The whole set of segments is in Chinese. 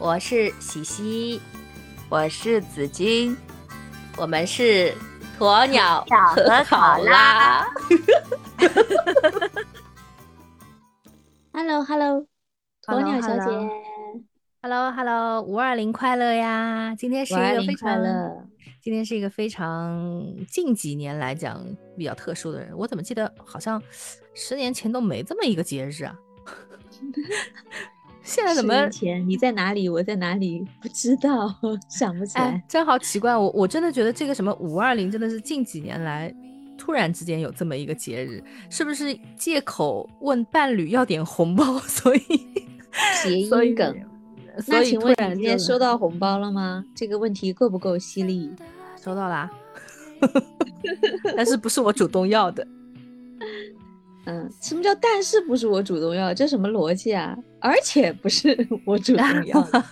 我是喜喜，我是紫金，我们是鸵鸟和考拉。Hello Hello，鸵鸟小姐 Hello Hello，五二零快乐呀！今天是一个非常，今天是一个非常近几年来讲比较特殊的人。我怎么记得好像十年前都没这么一个节日啊？现在怎么前你在哪里？我在哪里？不知道，想不起来。哎，真好奇怪！我我真的觉得这个什么五二零真的是近几年来突然之间有这么一个节日，是不是借口问伴侣要点红包，所以谐所以音梗。所以那请问今天收到红包了吗？这个问题够不够犀利？收到啦，但是不是我主动要的？嗯，什么叫但是不是我主动要？这什么逻辑啊？而且不是 我主动要的，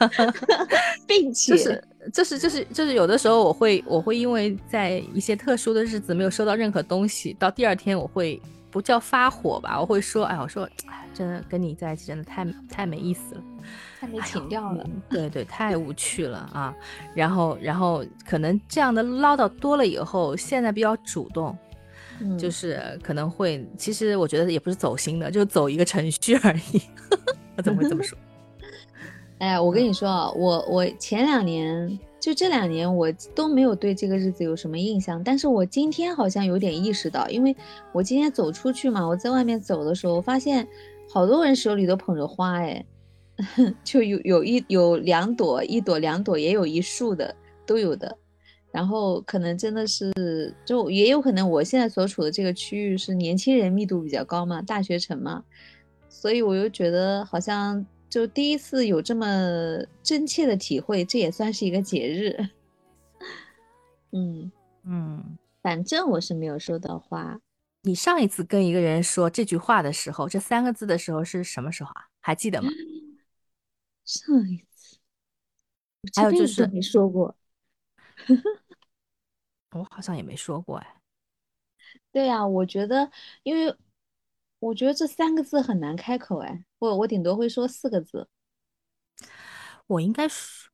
并且 就是就是就是就是有的时候我会我会因为在一些特殊的日子没有收到任何东西，到第二天我会不叫发火吧，我会说，哎，我说，哎，真的跟你在一起真的太太没意思了。太没情调了。嗯对对，太无趣了啊！然后，然后可能这样的唠叨多了以后，现在比较主动，嗯，就是可能会，其实我觉得也不是走心的，就走一个程序而已。我怎么会这么说？哎，我跟你说啊，我我前两年就这两年我都没有对这个日子有什么印象，但是我今天好像有点意识到，因为我今天走出去嘛，我在外面走的时候，发现好多人手里都捧着花，哎，就有有一有两朵，一朵两朵，也有一束的，都有的。然后可能真的是，就也有可能我现在所处的这个区域是年轻人密度比较高嘛，大学城嘛，所以我又觉得好像就第一次有这么真切的体会，这也算是一个节日。嗯，嗯，反正我是没有收到花，你上一次跟一个人说这句话的时候，这三个字的时候是什么时候啊？还记得吗？上一次，还有就是辈子都没说过。我好像也没说过哎。对呀、我觉得，因为我觉得这三个字很难开口，哎，我我顶多会说四个字。我应该说，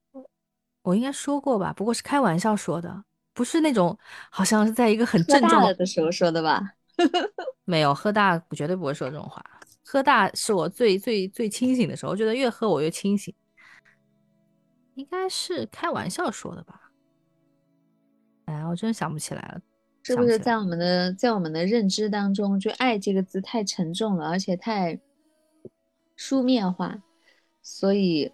我应该说过吧，不过是开玩笑说的，不是那种好像是在一个很郑重了的时候说的吧？没有喝大，我绝对不会说这种话。喝大是我最最最清醒的时候，我觉得越喝我越清醒。应该是开玩笑说的吧？哎呀，我真想不起来了，是不是在我们的在我们的认知当中，就“爱”这个字太沉重了，而且太书面化，所以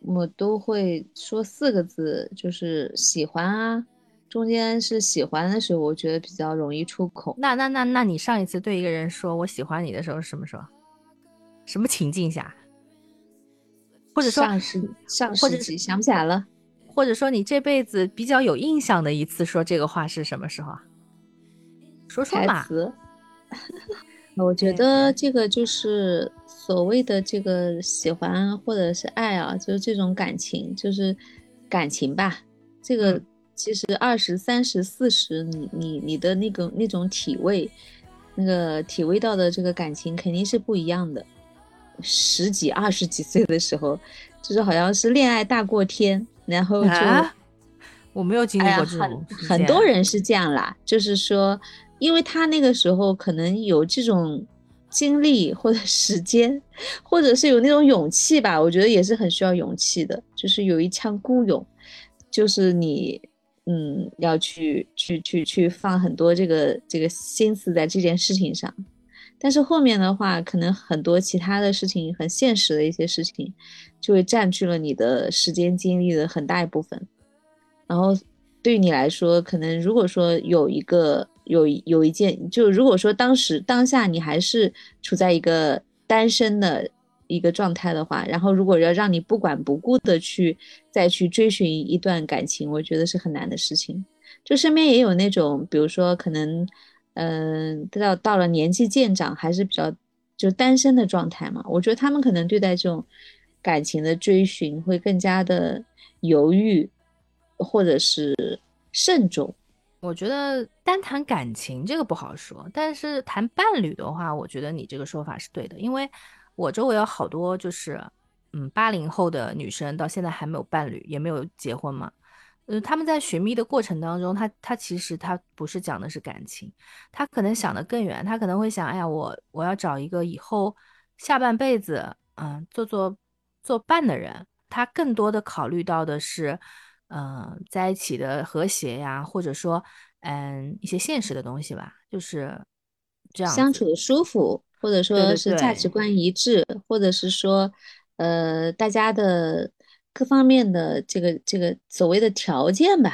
我都会说四个字，就是喜欢啊。中间是喜欢的时候，我觉得比较容易出口。那那那那你上一次对一个人说我喜欢你的时候是什么时候？什么情境下？或者说上世上世纪想不起来了，或者说你这辈子比较有印象的一次说这个话是什么时候啊？说说台嘛。我觉得这个就是所谓的这个喜欢或者是爱啊，就是这种感情，就是感情吧。这个嗯其实二十三十四十，你你你的那个那种体味，那个体味到的这个感情肯定是不一样的。十几二十几岁的时候，就是好像是恋爱大过天，然后就。啊，我没有经历过这种很很多人是这样啦，就是说，因为他那个时候可能有这种经历或者时间，或者是有那种勇气吧，我觉得也是很需要勇气的，就是有一腔孤勇，就是你，嗯，要去去去去放很多这个这个心思在这件事情上。但是后面的话，可能很多其他的事情，很现实的一些事情，就会占据了你的时间精力的很大一部分。然后对于你来说，可能如果说有一个有有一件，就如果说当时当下你还是处在一个单身的一个状态的话，然后如果要让你不管不顾的去再去追寻一段感情，我觉得是很难的事情。就身边也有那种，比如说可能，嗯、到到了年纪渐长，还是比较就单身的状态嘛，我觉得他们可能对待这种感情的追寻会更加的犹豫，或者是慎重。我觉得单谈感情这个不好说，但是谈伴侣的话，我觉得你这个说法是对的，因为我周围有好多就是嗯八零后的女生到现在还没有伴侣，也没有结婚嘛。呃，他们在寻觅的过程当中，他他其实他不是讲的是感情，他可能想的更远，他可能会想，哎呀，我我要找一个以后下半辈子，嗯，做做做伴的人。他更多的考虑到的是，嗯，在一起的和谐呀，或者说，嗯，一些现实的东西吧，就是这样相处的舒服，或者说是价值观一致，或者是说，呃，大家的。各方面的这个这个所谓的条件吧，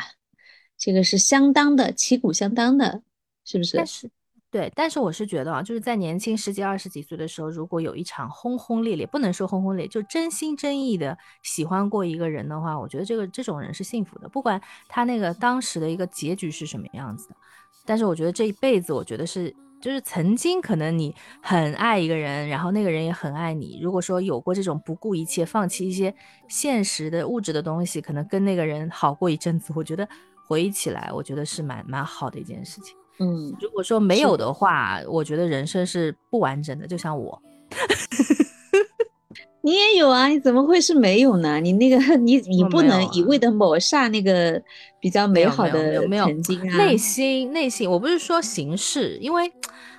这个是相当的，旗鼓相当的，是不是？但是，对，但是我是觉得啊，就是在年轻十几二十几岁的时候，如果有一场轰轰烈烈，不能说轰轰烈烈，就真心真意的喜欢过一个人的话，我觉得这个这种人是幸福的，不管他那个当时的一个结局是什么样子的。但是我觉得这一辈子，我觉得是。就是曾经可能你很爱一个人，然后那个人也很爱你。如果说有过这种不顾一切、放弃一些现实的物质的东西，可能跟那个人好过一阵子，我觉得回忆起来，我觉得是蛮蛮好的一件事情。嗯，如果说没有的话，我觉得人生是不完整的。就像我，你也有啊？你怎么会是没有呢？你那个你你不能一味的抹煞那个比较美好的曾经啊！内心内心，我不是说形式，因为。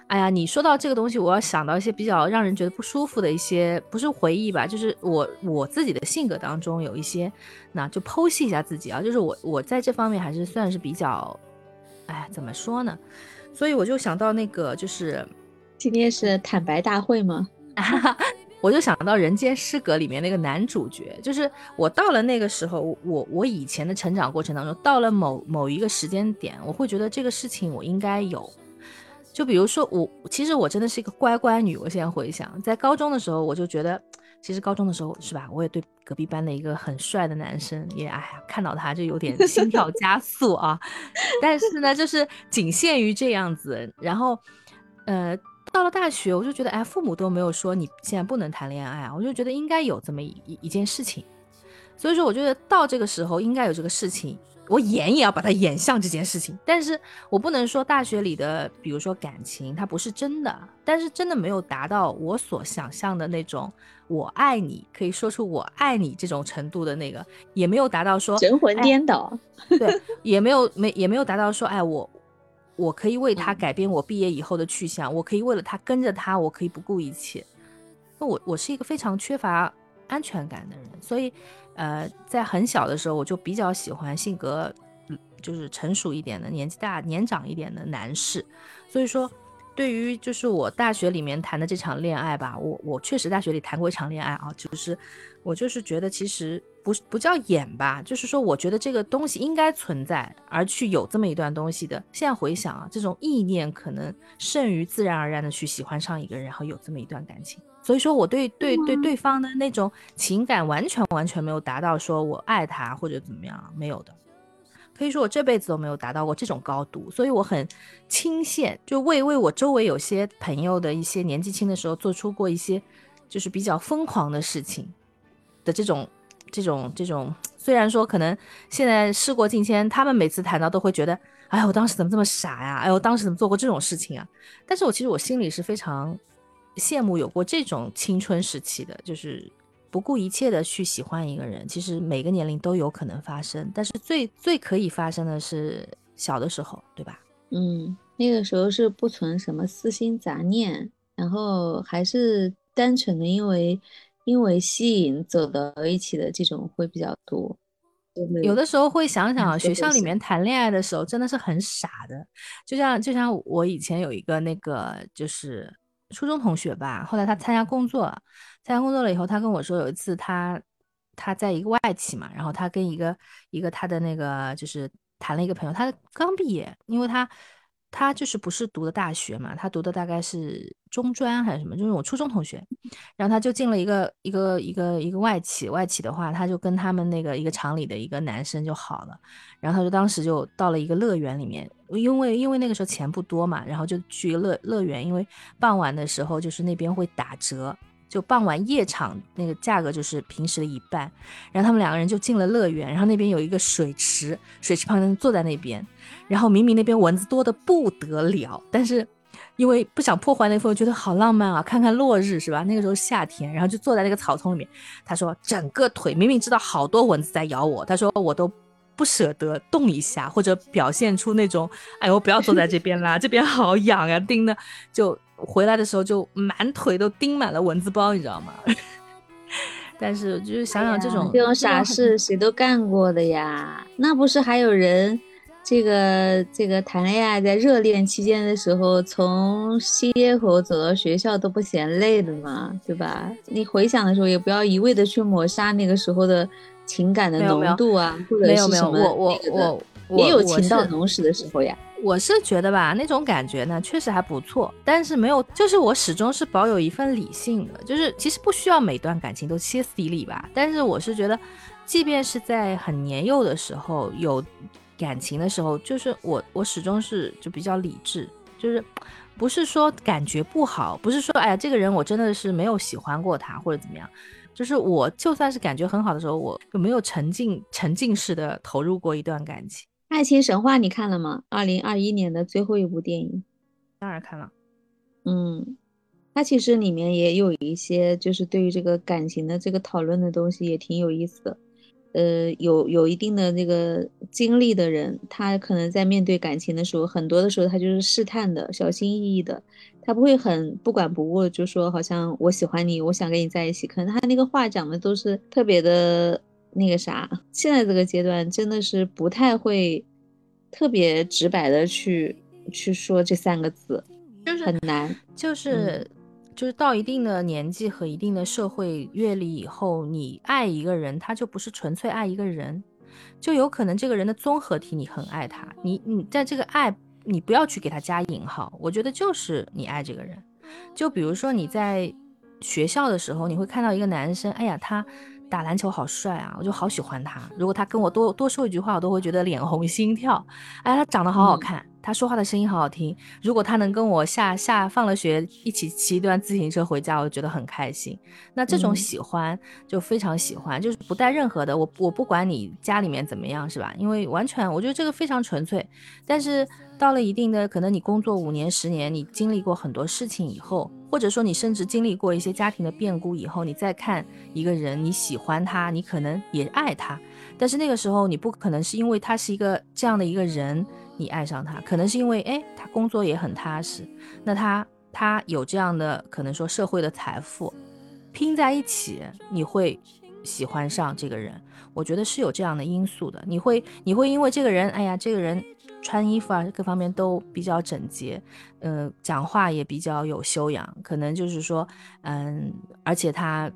哎呀，你说到这个东西，我要想到一些比较让人觉得不舒服的一些，不是回忆吧，就是我我自己的性格当中有一些，那就剖析一下自己啊，就是我我在这方面还是算是比较，哎，怎么说呢？所以我就想到那个，就是今天是坦白大会吗？我就想到《人间失格》里面那个男主角，就是我到了那个时候，我我以前的成长过程当中，到了某某一个时间点，我会觉得这个事情我应该有。就比如说我，其实我真的是一个乖乖女。我现在回想，在高中的时候，我就觉得，其实高中的时候是吧，我也对隔壁班的一个很帅的男生，也哎呀，看到他就有点心跳加速啊。但是呢，就是仅限于这样子。然后，呃，到了大学，我就觉得，哎，父母都没有说你现在不能谈恋爱啊，我就觉得应该有这么一一件事情。所以说，我觉得到这个时候应该有这个事情。我演也要把它演像这件事情，但是我不能说大学里的，比如说感情，它不是真的，但是真的没有达到我所想象的那种我爱你，可以说出我爱你这种程度的那个，也没有达到说神魂颠倒，对，也没有没也没有达到说，哎，我我可以为他改变我毕业以后的去向，我可以为了他跟着他，我可以不顾一切。那我我是一个非常缺乏安全感的人，所以。呃，在很小的时候，我就比较喜欢性格，就是成熟一点的、年纪大、年长一点的男士。所以说，对于就是我大学里面谈的这场恋爱吧，我我确实大学里谈过一场恋爱啊，就是我就是觉得其实不不叫演吧，就是说我觉得这个东西应该存在，而去有这么一段东西的。现在回想啊，这种意念可能胜于自然而然的去喜欢上一个人，然后有这么一段感情。所以说，我对对对对方的那种情感完全完全没有达到说我爱他或者怎么样，没有的。可以说我这辈子都没有达到过这种高度，所以我很倾羡，就为为我周围有些朋友的一些年纪轻的时候做出过一些就是比较疯狂的事情的这种这种这种。虽然说可能现在事过境迁，他们每次谈到都会觉得，哎，我当时怎么这么傻呀？哎，我当时怎么做过这种事情啊？但是我其实我心里是非常。羡慕有过这种青春时期的，就是不顾一切的去喜欢一个人。其实每个年龄都有可能发生，但是最最可以发生的是小的时候，对吧？嗯，那个时候是不存什么私心杂念，然后还是单纯的因为因为吸引走到一起的这种会比较多。有的时候会想想，学校里面谈恋爱的时候真的是很傻的，就像就像我以前有一个那个就是。初中同学吧，后来他参加工作，参加工作了以后，他跟我说有一次他他在一个外企嘛，然后他跟一个一个他的那个就是谈了一个朋友，他刚毕业，因为他他就是不是读的大学嘛，他读的大概是中专还是什么，就是我初中同学，然后他就进了一个一个一个一个外企，外企的话，他就跟他们那个一个厂里的一个男生就好了，然后他就当时就到了一个乐园里面。因为因为那个时候钱不多嘛，然后就去乐乐园，因为傍晚的时候就是那边会打折，就傍晚夜场那个价格就是平时的一半。然后他们两个人就进了乐园，然后那边有一个水池，水池旁边坐在那边，然后明明那边蚊子多的不得了，但是因为不想破坏那份，觉得好浪漫啊，看看落日是吧？那个时候夏天，然后就坐在那个草丛里面。他说整个腿明明知道好多蚊子在咬我，他说我都不舍得动一下，或者表现出那种哎呦不要坐在这边啦，这边好痒呀，叮的就回来的时候就满腿都钉满了蚊子包，你知道吗？但是就是想想这种这种傻事谁都干过的呀，那不是还有人？这个这个谈恋爱在热恋期间的时候，从西街口走到学校都不嫌累的嘛，对吧？你回想的时候，也不要一味的去抹杀那个时候的情感的浓度啊，或者是什么我我我也有情到浓时的时候呀。我是觉得吧，那种感觉呢，确实还不错，但是没有，就是我始终是保有一份理性的，就是其实不需要每段感情都歇斯底里吧，但是我是觉得，即便是在很年幼的时候有。感情的时候，就是我，我始终是就比较理智，就是不是说感觉不好，不是说哎呀这个人我真的是没有喜欢过他或者怎么样，就是我就算是感觉很好的时候，我就没有沉浸沉浸式的投入过一段感情？爱情神话你看了吗？二零二一年的最后一部电影，当然看了。嗯，它其实里面也有一些就是对于这个感情的这个讨论的东西也挺有意思的。呃，有有一定的那个经历的人，他可能在面对感情的时候，很多的时候他就是试探的、小心翼翼的，他不会很不管不顾，就说好像我喜欢你，我想跟你在一起。可能他那个话讲的都是特别的那个啥。现在这个阶段真的是不太会特别直白的去去说这三个字，就是很难，就是。就是到一定的年纪和一定的社会阅历以后，你爱一个人，他就不是纯粹爱一个人，就有可能这个人的综合体你很爱他，你你在这个爱，你不要去给他加引号，我觉得就是你爱这个人。就比如说你在学校的时候，你会看到一个男生，哎呀，他打篮球好帅啊，我就好喜欢他。如果他跟我多多说一句话，我都会觉得脸红心跳。哎，他长得好好看。他说话的声音好好听，如果他能跟我下下放了学一起骑一段自行车回家，我就觉得很开心。那这种喜欢就非常喜欢，就是不带任何的我我不管你家里面怎么样，是吧？因为完全我觉得这个非常纯粹。但是到了一定的可能，你工作五年十年，你经历过很多事情以后，或者说你甚至经历过一些家庭的变故以后，你再看一个人，你喜欢他，你可能也爱他，但是那个时候你不可能是因为他是一个这样的一个人。你爱上他，可能是因为哎，他工作也很踏实，那他他有这样的可能说社会的财富拼在一起，你会喜欢上这个人。我觉得是有这样的因素的。你会你会因为这个人，哎呀，这个人穿衣服啊各方面都比较整洁，嗯，讲话也比较有修养，可能就是说，嗯，而且他。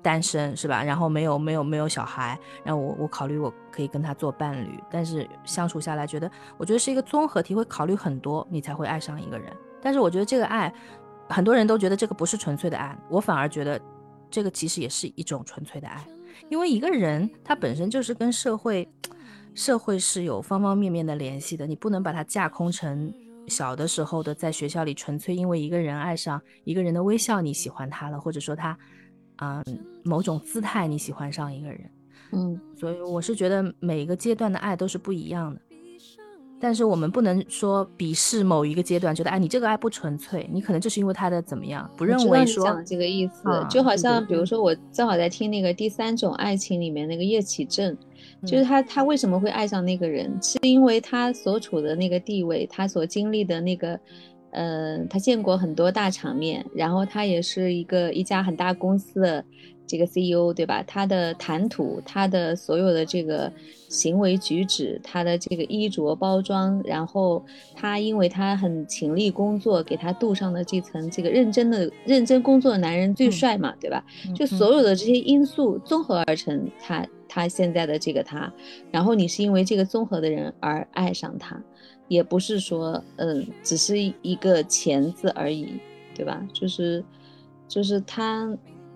单身是吧？然后没有没有没有小孩，然后我我考虑我可以跟他做伴侣，但是相处下来觉得，我觉得是一个综合体，会考虑很多，你才会爱上一个人。但是我觉得这个爱，很多人都觉得这个不是纯粹的爱，我反而觉得这个其实也是一种纯粹的爱，因为一个人他本身就是跟社会社会是有方方面面的联系的，你不能把它架空成小的时候的在学校里纯粹因为一个人爱上一个人的微笑你喜欢他了，或者说他。啊，某种姿态你喜欢上一个人，嗯，所以我是觉得每一个阶段的爱都是不一样的，但是我们不能说鄙视某一个阶段，觉得哎你这个爱不纯粹，你可能就是因为他的怎么样，不认为说讲这个意思，就好像比如说我正好在听那个第三种爱情里面那个叶启正，就是他他为什么会爱上那个人，是因为他所处的那个地位，他所经历的那个。呃，他见过很多大场面，然后他也是一个一家很大公司的这个 CEO，对吧？他的谈吐，他的所有的这个行为举止，他的这个衣着包装，然后他因为他很勤力工作，给他镀上的这层这个认真的认真工作的男人最帅嘛，对吧？就所有的这些因素综合而成，他他现在的这个他，然后你是因为这个综合的人而爱上他。也不是说，嗯，只是一个钱字而已，对吧？就是，就是他，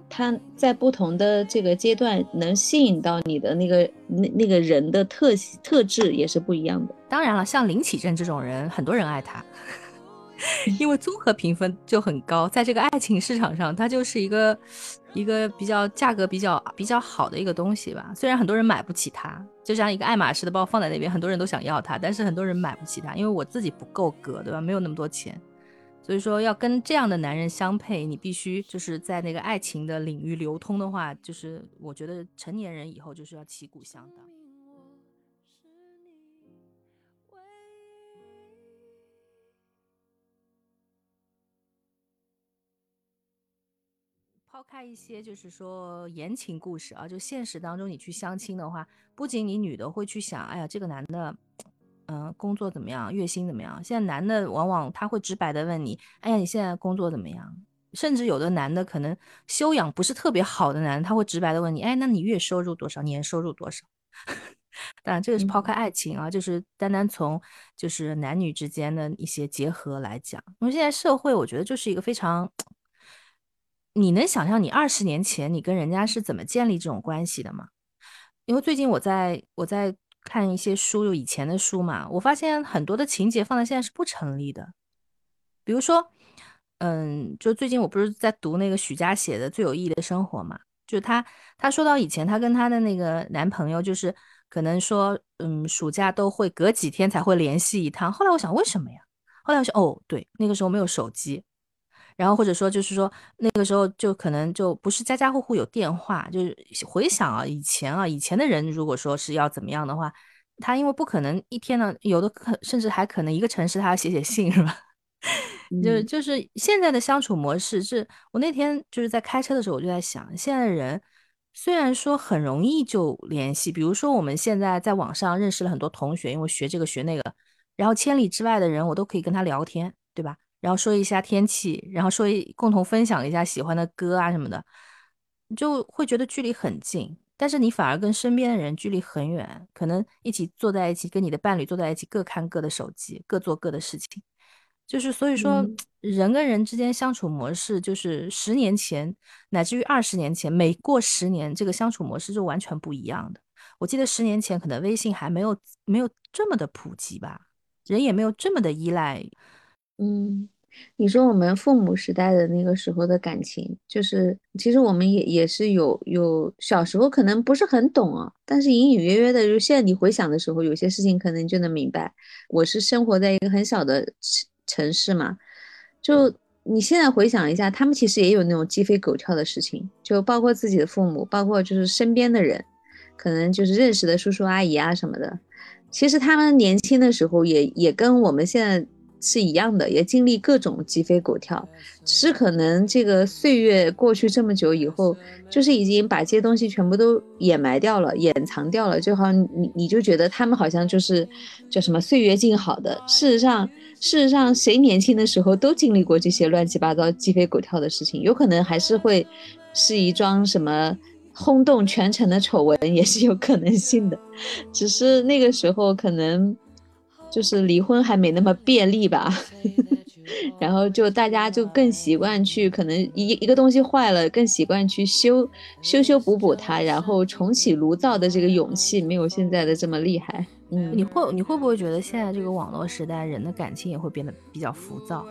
他在不同的这个阶段能吸引到你的那个那那个人的特特质也是不一样的。当然了，像林启正这种人，很多人爱他。因为综合评分就很高，在这个爱情市场上，他就是一个一个比较价格比较比较好的一个东西吧。虽然很多人买不起它，就像一个爱马仕的包放在那边，很多人都想要它，但是很多人买不起它，因为我自己不够格，对吧？没有那么多钱。所以说，要跟这样的男人相配，你必须就是在那个爱情的领域流通的话，就是我觉得成年人以后就是要旗鼓相当。抛开一些就是说言情故事啊，就现实当中你去相亲的话，不仅你女的会去想，哎呀，这个男的，嗯，工作怎么样，月薪怎么样？现在男的往往他会直白的问你，哎呀，你现在工作怎么样？甚至有的男的可能修养不是特别好的男，他会直白的问你，哎，那你月收入多少？年收入多少？当然，这个是抛开爱情啊，就是单单从就是男女之间的一些结合来讲，因为现在社会，我觉得就是一个非常。你能想象你二十年前你跟人家是怎么建立这种关系的吗？因为最近我在我在看一些书，有以前的书嘛，我发现很多的情节放在现在是不成立的。比如说，嗯，就最近我不是在读那个许佳写的《最有意义的生活》嘛，就是他他说到以前她跟她的那个男朋友，就是可能说，嗯，暑假都会隔几天才会联系一趟。后来我想，为什么呀？后来我想，哦，对，那个时候没有手机。然后或者说就是说那个时候就可能就不是家家户户有电话，就是回想啊以前啊以前的人如果说是要怎么样的话，他因为不可能一天呢，有的可甚至还可能一个城市他要写写信是吧？就是就是现在的相处模式是，我那天就是在开车的时候我就在想，现在的人虽然说很容易就联系，比如说我们现在在网上认识了很多同学，因为学这个学那个，然后千里之外的人我都可以跟他聊天，对吧？然后说一下天气，然后说一共同分享一下喜欢的歌啊什么的，就会觉得距离很近。但是你反而跟身边的人距离很远，可能一起坐在一起，跟你的伴侣坐在一起，各看各的手机，各做各的事情。就是所以说，人跟人之间相处模式，就是十年前乃至于二十年前，每过十年，这个相处模式就完全不一样的。我记得十年前可能微信还没有没有这么的普及吧，人也没有这么的依赖。嗯，你说我们父母时代的那个时候的感情，就是其实我们也也是有有小时候可能不是很懂啊，但是隐隐约约的，就现在你回想的时候，有些事情可能就能明白。我是生活在一个很小的城城市嘛，就你现在回想一下，他们其实也有那种鸡飞狗跳的事情，就包括自己的父母，包括就是身边的人，可能就是认识的叔叔阿姨啊什么的，其实他们年轻的时候也也跟我们现在。是一样的，也经历各种鸡飞狗跳，只是可能这个岁月过去这么久以后，就是已经把这些东西全部都掩埋掉了，掩藏掉了，就好像你你就觉得他们好像就是叫什么岁月静好的。事实上，事实上谁年轻的时候都经历过这些乱七八糟鸡飞狗跳的事情，有可能还是会是一桩什么轰动全城的丑闻，也是有可能性的，只是那个时候可能。就是离婚还没那么便利吧，然后就大家就更习惯去，可能一一个东西坏了，更习惯去修修修补补它，然后重启炉灶的这个勇气没有现在的这么厉害。嗯，你会你会不会觉得现在这个网络时代，人的感情也会变得比较浮躁？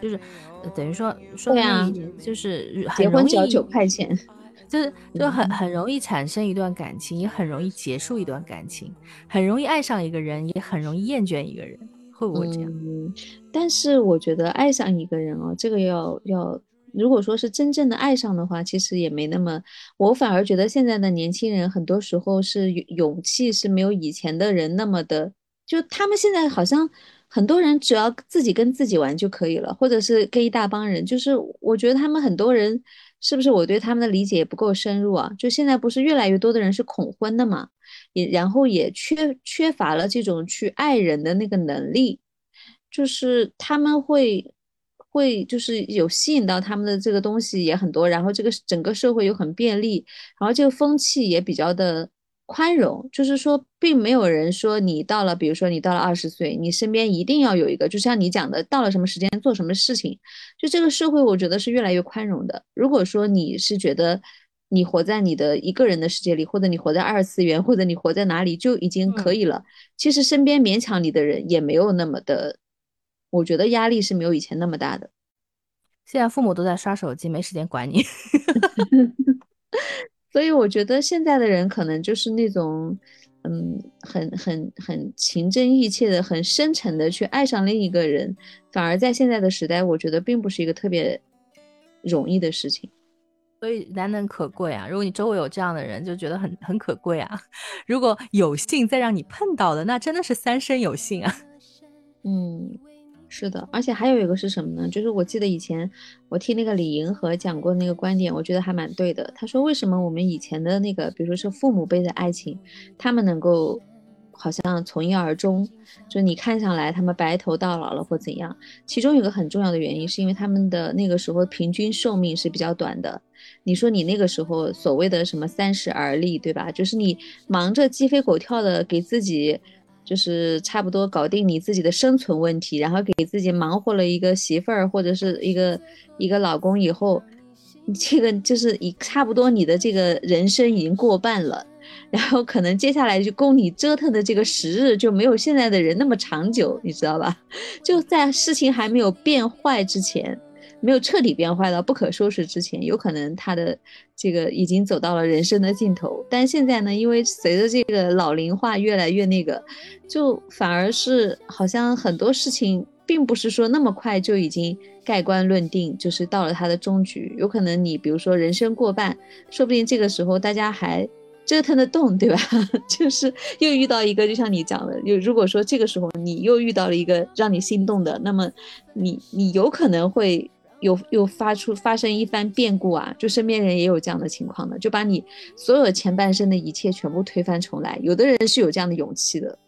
就是等于说说明一点，就是结婚只要九块钱。就是就很很容易产生一段感情，也很容易结束一段感情，很容易爱上一个人，也很容易厌倦一个人，会不会这样？嗯，但是我觉得爱上一个人哦，这个要要，如果说是真正的爱上的话，其实也没那么。我反而觉得现在的年轻人很多时候是勇气是没有以前的人那么的，就他们现在好像很多人只要自己跟自己玩就可以了，或者是跟一大帮人，就是我觉得他们很多人。是不是我对他们的理解也不够深入啊？就现在不是越来越多的人是恐婚的嘛？也然后也缺缺乏了这种去爱人的那个能力，就是他们会会就是有吸引到他们的这个东西也很多，然后这个整个社会又很便利，然后这个风气也比较的。宽容就是说，并没有人说你到了，比如说你到了二十岁，你身边一定要有一个，就像你讲的，到了什么时间做什么事情。就这个社会，我觉得是越来越宽容的。如果说你是觉得你活在你的一个人的世界里，或者你活在二次元，或者你活在哪里就已经可以了。其实身边勉强你的人也没有那么的，我觉得压力是没有以前那么大的。现在父母都在刷手机，没时间管你。所以我觉得现在的人可能就是那种，嗯，很很很情真意切的、很深沉的去爱上另一个人，反而在现在的时代，我觉得并不是一个特别容易的事情。所以难能可贵啊！如果你周围有这样的人，就觉得很很可贵啊。如果有幸再让你碰到的，那真的是三生有幸啊。嗯。是的，而且还有一个是什么呢？就是我记得以前我听那个李银河讲过那个观点，我觉得还蛮对的。他说，为什么我们以前的那个，比如说是父母辈的爱情，他们能够好像从一而终，就你看上来他们白头到老了或怎样？其中有个很重要的原因，是因为他们的那个时候平均寿命是比较短的。你说你那个时候所谓的什么三十而立，对吧？就是你忙着鸡飞狗跳的给自己。就是差不多搞定你自己的生存问题，然后给自己忙活了一个媳妇儿或者是一个一个老公以后，这个就是以差不多你的这个人生已经过半了，然后可能接下来就供你折腾的这个时日就没有现在的人那么长久，你知道吧？就在事情还没有变坏之前。没有彻底变坏到不可收拾之前，有可能他的这个已经走到了人生的尽头。但现在呢，因为随着这个老龄化越来越那个，就反而是好像很多事情并不是说那么快就已经盖棺论定，就是到了他的终局。有可能你比如说人生过半，说不定这个时候大家还折腾得动，对吧？就是又遇到一个，就像你讲的，就如果说这个时候你又遇到了一个让你心动的，那么你你有可能会。有又发出发生一番变故啊，就身边人也有这样的情况的，就把你所有前半生的一切全部推翻重来。有的人是有这样的勇气的，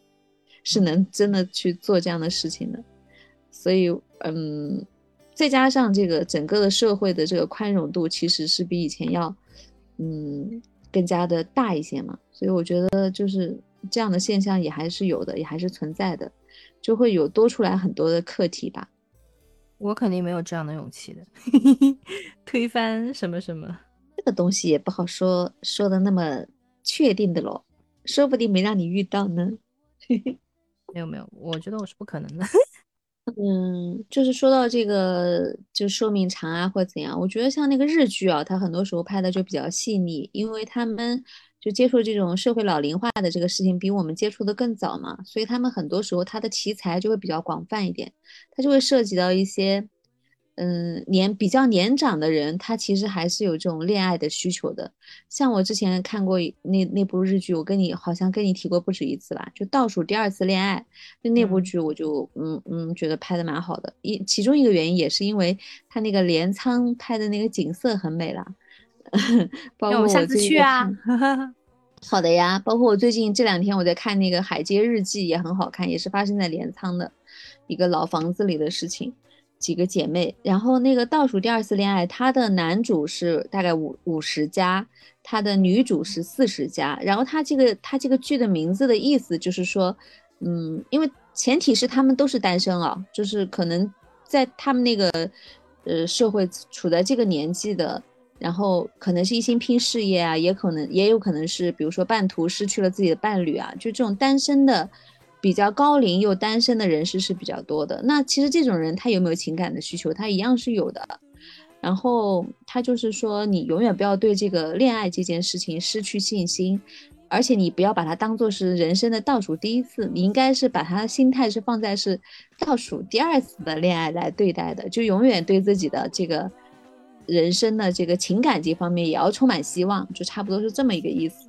是能真的去做这样的事情的。所以，嗯，再加上这个整个的社会的这个宽容度，其实是比以前要，嗯，更加的大一些嘛。所以我觉得就是这样的现象也还是有的，也还是存在的，就会有多出来很多的课题吧。我肯定没有这样的勇气的，推翻什么什么，这个东西也不好说，说的那么确定的咯，说不定没让你遇到呢。没有没有，我觉得我是不可能的。嗯，就是说到这个，就寿命长啊，或怎样，我觉得像那个日剧啊，它很多时候拍的就比较细腻，因为他们。就接触这种社会老龄化的这个事情，比我们接触的更早嘛，所以他们很多时候他的题材就会比较广泛一点，他就会涉及到一些，嗯，年比较年长的人，他其实还是有这种恋爱的需求的。像我之前看过那那部日剧，我跟你好像跟你提过不止一次吧，就倒数第二次恋爱，就那部剧我就嗯嗯觉得拍的蛮好的，一其中一个原因也是因为他那个镰仓拍的那个景色很美啦。包括我下次去啊，好的呀。包括我最近这两天我在看那个《海街日记》，也很好看，也是发生在镰仓的一个老房子里的事情。几个姐妹，然后那个倒数第二次恋爱，他的男主是大概五五十加，他的女主是四十加。然后他这个他这个剧的名字的意思就是说，嗯，因为前提是他们都是单身啊，就是可能在他们那个呃社会处在这个年纪的。然后可能是一心拼事业啊，也可能也有可能是，比如说半途失去了自己的伴侣啊，就这种单身的，比较高龄又单身的人士是比较多的。那其实这种人他有没有情感的需求，他一样是有的。然后他就是说，你永远不要对这个恋爱这件事情失去信心，而且你不要把它当做是人生的倒数第一次，你应该是把他心态是放在是倒数第二次的恋爱来对待的，就永远对自己的这个。人生的这个情感这方面也要充满希望，就差不多是这么一个意思。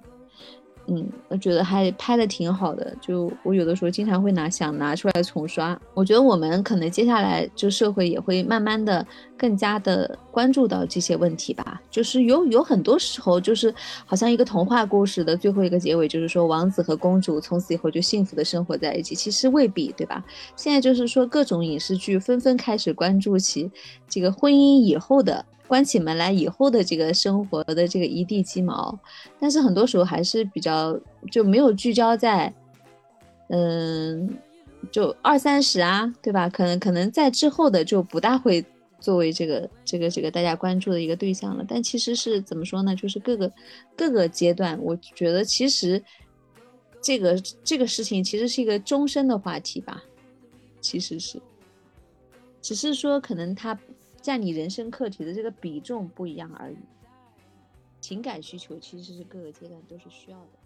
嗯，我觉得还拍的挺好的，就我有的时候经常会拿想拿出来重刷。我觉得我们可能接下来就社会也会慢慢的更加的关注到这些问题吧。就是有有很多时候，就是好像一个童话故事的最后一个结尾，就是说王子和公主从此以后就幸福的生活在一起，其实未必，对吧？现在就是说各种影视剧纷纷开始关注起这个婚姻以后的。关起门来以后的这个生活的这个一地鸡毛，但是很多时候还是比较就没有聚焦在，嗯，就二三十啊，对吧？可能可能在之后的就不大会作为这个这个这个大家关注的一个对象了。但其实是怎么说呢？就是各个各个阶段，我觉得其实这个这个事情其实是一个终身的话题吧，其实是，只是说可能他。占你人生课题的这个比重不一样而已，情感需求其实是各个阶段都是需要的。